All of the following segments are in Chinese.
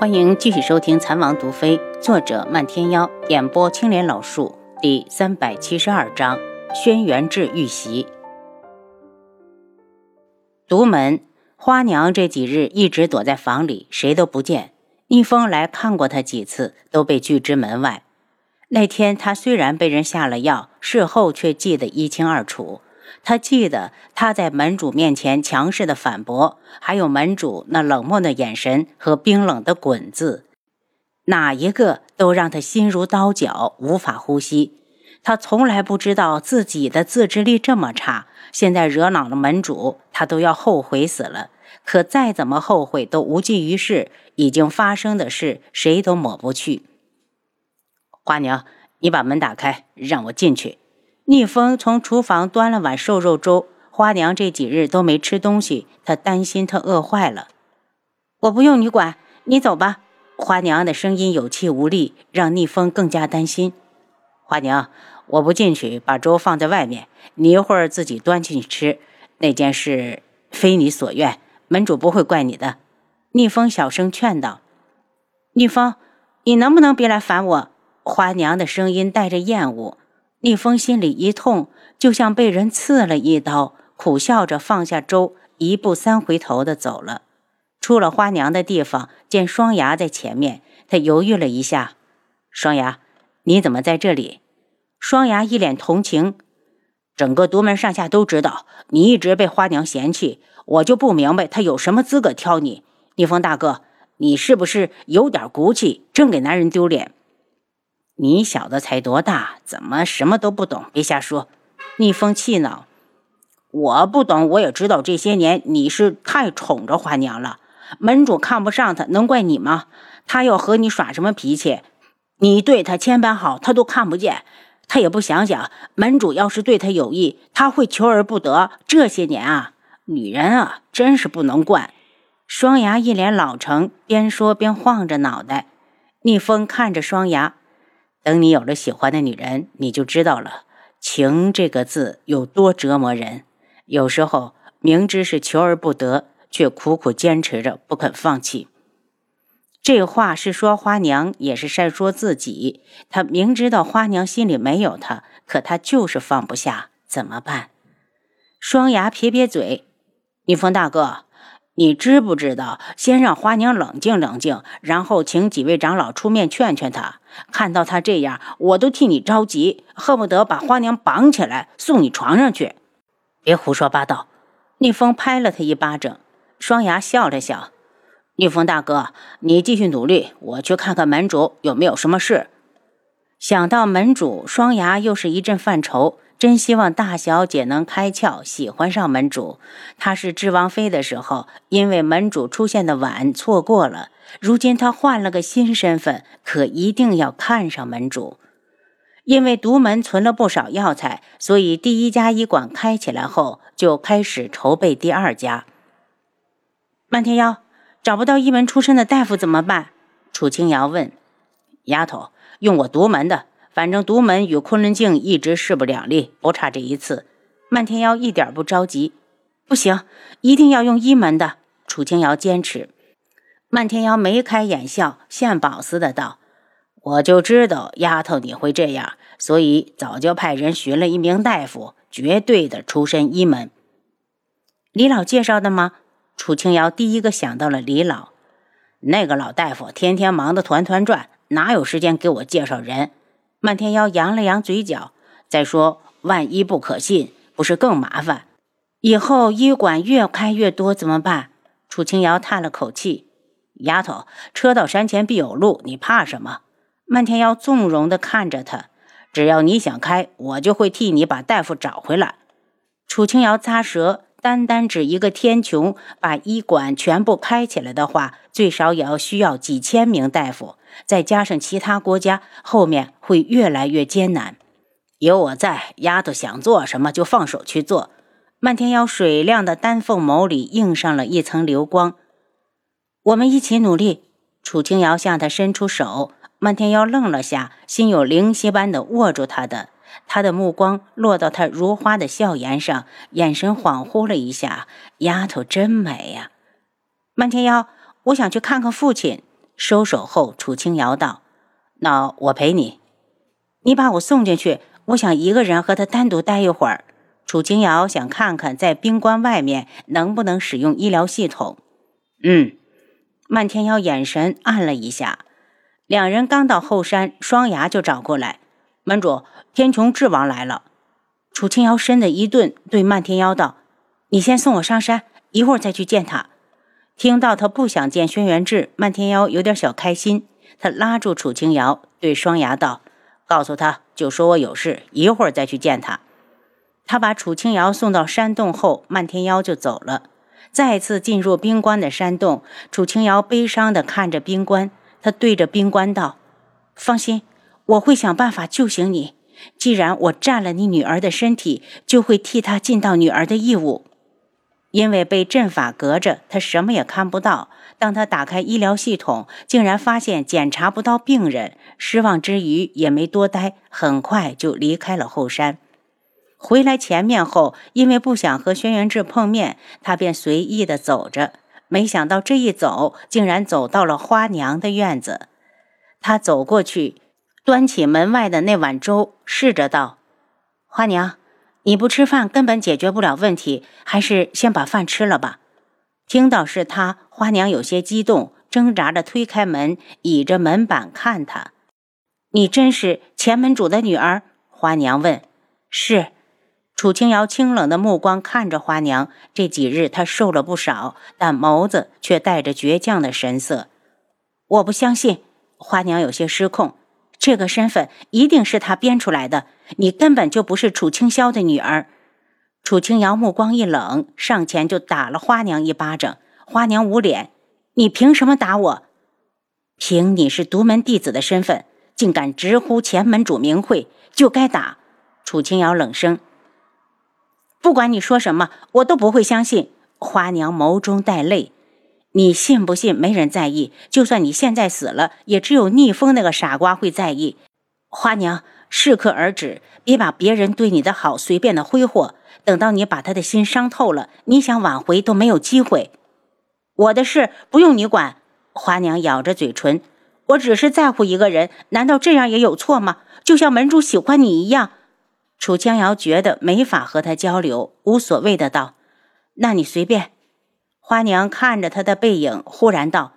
欢迎继续收听《残王毒妃》，作者漫天妖，演播青莲老树，第三百七十二章：轩辕志遇袭。独门花娘这几日一直躲在房里，谁都不见。逆风来看过她几次，都被拒之门外。那天他虽然被人下了药，事后却记得一清二楚。他记得他在门主面前强势的反驳，还有门主那冷漠的眼神和冰冷的“滚”字，哪一个都让他心如刀绞，无法呼吸。他从来不知道自己的自制力这么差，现在惹恼了门主，他都要后悔死了。可再怎么后悔都无济于事，已经发生的事谁都抹不去。花娘，你把门打开，让我进去。逆风从厨房端了碗瘦肉粥，花娘这几日都没吃东西，她担心她饿坏了。我不用你管，你走吧。花娘的声音有气无力，让逆风更加担心。花娘，我不进去，把粥放在外面，你一会儿自己端进去吃。那件事非你所愿，门主不会怪你的。逆风小声劝道：“逆风，你能不能别来烦我？”花娘的声音带着厌恶。逆风心里一痛，就像被人刺了一刀，苦笑着放下粥，一步三回头的走了。出了花娘的地方，见双牙在前面，他犹豫了一下：“双牙，你怎么在这里？”双牙一脸同情：“整个独门上下都知道你一直被花娘嫌弃，我就不明白她有什么资格挑你。逆风大哥，你是不是有点骨气？真给男人丢脸！”你小子才多大，怎么什么都不懂？别瞎说！逆风气恼，我不懂，我也知道这些年你是太宠着花娘了，门主看不上她，能怪你吗？他要和你耍什么脾气？你对他千般好，他都看不见，他也不想想，门主要是对他有意，他会求而不得。这些年啊，女人啊，真是不能惯。双牙一脸老成，边说边晃着脑袋。逆风看着双牙。等你有了喜欢的女人，你就知道了“情”这个字有多折磨人。有时候明知是求而不得，却苦苦坚持着不肯放弃。这话是说花娘，也是在说自己。他明知道花娘心里没有他，可他就是放不下，怎么办？双牙撇撇嘴：“逆风大哥。”你知不知道？先让花娘冷静冷静，然后请几位长老出面劝劝她。看到她这样，我都替你着急，恨不得把花娘绑起来送你床上去。别胡说八道！逆风拍了他一巴掌。双牙笑了笑：“逆风大哥，你继续努力，我去看看门主有没有什么事。”想到门主，双牙又是一阵犯愁。真希望大小姐能开窍，喜欢上门主。她是智王妃的时候，因为门主出现的晚，错过了。如今她换了个新身份，可一定要看上门主。因为独门存了不少药材，所以第一家医馆开起来后，就开始筹备第二家。漫天妖找不到一门出身的大夫怎么办？楚清瑶问。丫头，用我独门的。反正独门与昆仑镜一直势不两立，不差这一次。漫天妖一点不着急，不行，一定要用一门的。楚清瑶坚持。漫天妖眉开眼笑，献宝似的道：“我就知道丫头你会这样，所以早就派人寻了一名大夫，绝对的出身一门。李老介绍的吗？”楚清瑶第一个想到了李老。那个老大夫天天忙得团团转，哪有时间给我介绍人？漫天妖扬了扬嘴角，再说，万一不可信，不是更麻烦？以后医馆越开越多怎么办？楚清瑶叹了口气：“丫头，车到山前必有路，你怕什么？”漫天妖纵容地看着他：“只要你想开，我就会替你把大夫找回来。”楚清瑶咂舌。单单指一个天穹把医馆全部开起来的话，最少也要需要几千名大夫，再加上其他国家，后面会越来越艰难。有我在，丫头想做什么就放手去做。漫天妖水亮的丹凤眸里映上了一层流光。我们一起努力。楚清瑶向他伸出手，漫天妖愣了下，心有灵犀般的握住他的。他的目光落到她如花的笑颜上，眼神恍惚了一下。丫头真美呀！漫天妖，我想去看看父亲。收手后，楚清瑶道：“那我陪你，你把我送进去，我想一个人和他单独待一会儿。”楚清瑶想看看在冰棺外面能不能使用医疗系统。嗯，漫天妖眼神暗了一下。两人刚到后山，双牙就找过来：“门主，天穹智王来了。”楚清瑶身子一顿，对漫天妖道：“你先送我上山，一会儿再去见他。”听到他不想见轩辕志，漫天妖有点小开心。他拉住楚清瑶，对双牙道：“告诉他就说我有事，一会儿再去见他。”他把楚清瑶送到山洞后，漫天妖就走了。再次进入冰棺的山洞，楚清瑶悲伤地看着冰棺，他对着冰棺道：“放心，我会想办法救醒你。既然我占了你女儿的身体，就会替她尽到女儿的义务。”因为被阵法隔着，他什么也看不到。当他打开医疗系统，竟然发现检查不到病人。失望之余，也没多待，很快就离开了后山。回来前面后，因为不想和轩辕志碰面，他便随意的走着。没想到这一走，竟然走到了花娘的院子。他走过去，端起门外的那碗粥，试着道：“花娘，你不吃饭根本解决不了问题，还是先把饭吃了吧。”听到是他，花娘有些激动，挣扎着推开门，倚着门板看他：“你真是前门主的女儿？”花娘问：“是。”楚清瑶清冷的目光看着花娘，这几日她瘦了不少，但眸子却带着倔强的神色。我不相信，花娘有些失控。这个身份一定是他编出来的，你根本就不是楚清霄的女儿。楚清瑶目光一冷，上前就打了花娘一巴掌。花娘捂脸：“你凭什么打我？凭你是独门弟子的身份，竟敢直呼前门主名讳，就该打。”楚清瑶冷声。不管你说什么，我都不会相信。花娘眸中带泪，你信不信没人在意？就算你现在死了，也只有逆风那个傻瓜会在意。花娘，适可而止，别把别人对你的好随便的挥霍。等到你把他的心伤透了，你想挽回都没有机会。我的事不用你管。花娘咬着嘴唇，我只是在乎一个人，难道这样也有错吗？就像门主喜欢你一样。楚江瑶觉得没法和他交流，无所谓的道：“那你随便。”花娘看着他的背影，忽然道：“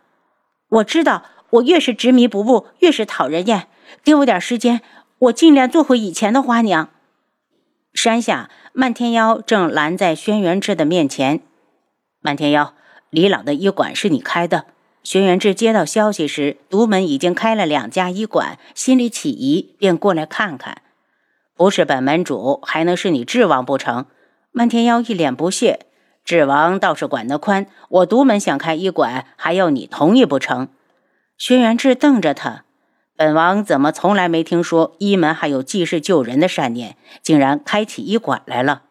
我知道，我越是执迷不悟，越是讨人厌。给我点时间，我尽量做回以前的花娘。”山下，漫天妖正拦在轩辕志的面前。漫天妖，李老的医馆是你开的？轩辕志接到消息时，独门已经开了两家医馆，心里起疑，便过来看看。不是本门主，还能是你智王不成？漫天妖一脸不屑。智王倒是管得宽，我独门想开医馆，还要你同意不成？轩辕志瞪着他，本王怎么从来没听说医门还有济世救人的善念，竟然开起医馆来了？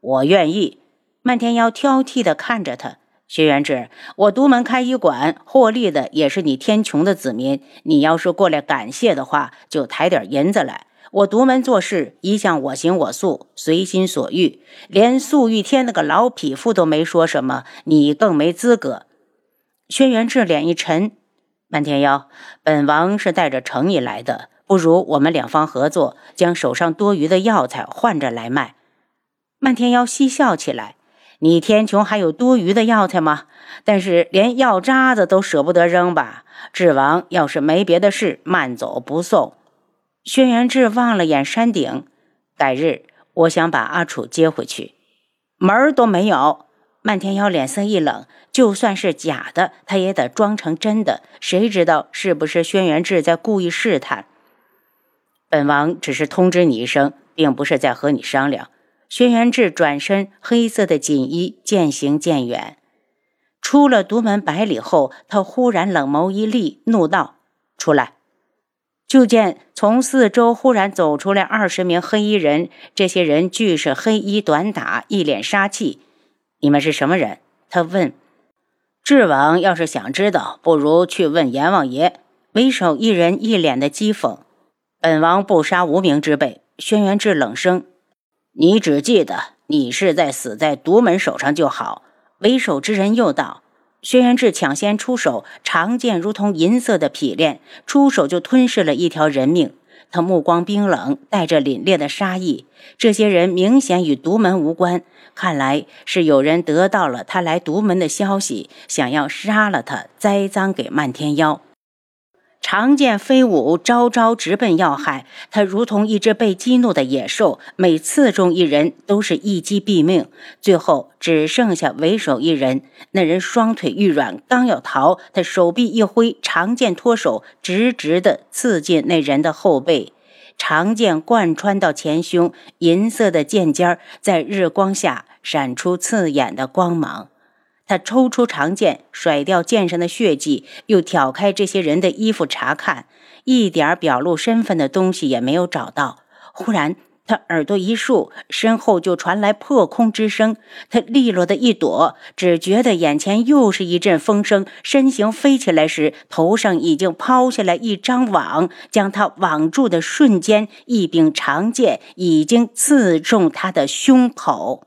我愿意。漫天妖挑剔地看着他，轩辕志，我独门开医馆，获利的也是你天穹的子民。你要是过来感谢的话，就抬点银子来。我独门做事一向我行我素，随心所欲，连素玉天那个老匹夫都没说什么，你更没资格。轩辕志脸一沉，漫天妖，本王是带着诚意来的，不如我们两方合作，将手上多余的药材换着来卖。漫天妖嬉笑起来，你天穹还有多余的药材吗？但是连药渣子都舍不得扔吧？智王要是没别的事，慢走不送。轩辕志望了眼山顶，改日我想把阿楚接回去，门儿都没有。漫天妖脸色一冷，就算是假的，他也得装成真的。谁知道是不是轩辕志在故意试探？本王只是通知你一声，并不是在和你商量。轩辕志转身，黑色的锦衣渐行渐远。出了独门百里后，他忽然冷眸一厉，怒道：“出来！”就见从四周忽然走出来二十名黑衣人，这些人俱是黑衣短打，一脸杀气。你们是什么人？他问。智王要是想知道，不如去问阎王爷。为首一人一脸的讥讽。本王不杀无名之辈。轩辕志冷声：“你只记得你是在死在独门手上就好。”为首之人又道：“轩辕志抢先出手，长剑如同银色的匹链，出手就吞噬了一条人命。他目光冰冷，带着凛冽的杀意。这些人明显与独门无关，看来是有人得到了他来独门的消息，想要杀了他，栽赃给漫天妖。长剑飞舞，招招直奔要害。他如同一只被激怒的野兽，每刺中一人都是一击毙命。最后只剩下为首一人，那人双腿欲软，刚要逃，他手臂一挥，长剑脱手，直直的刺进那人的后背。长剑贯穿到前胸，银色的剑尖在日光下闪出刺眼的光芒。他抽出长剑，甩掉剑上的血迹，又挑开这些人的衣服查看，一点表露身份的东西也没有找到。忽然，他耳朵一竖，身后就传来破空之声。他利落的一躲，只觉得眼前又是一阵风声，身形飞起来时，头上已经抛下来一张网，将他网住的瞬间，一柄长剑已经刺中他的胸口。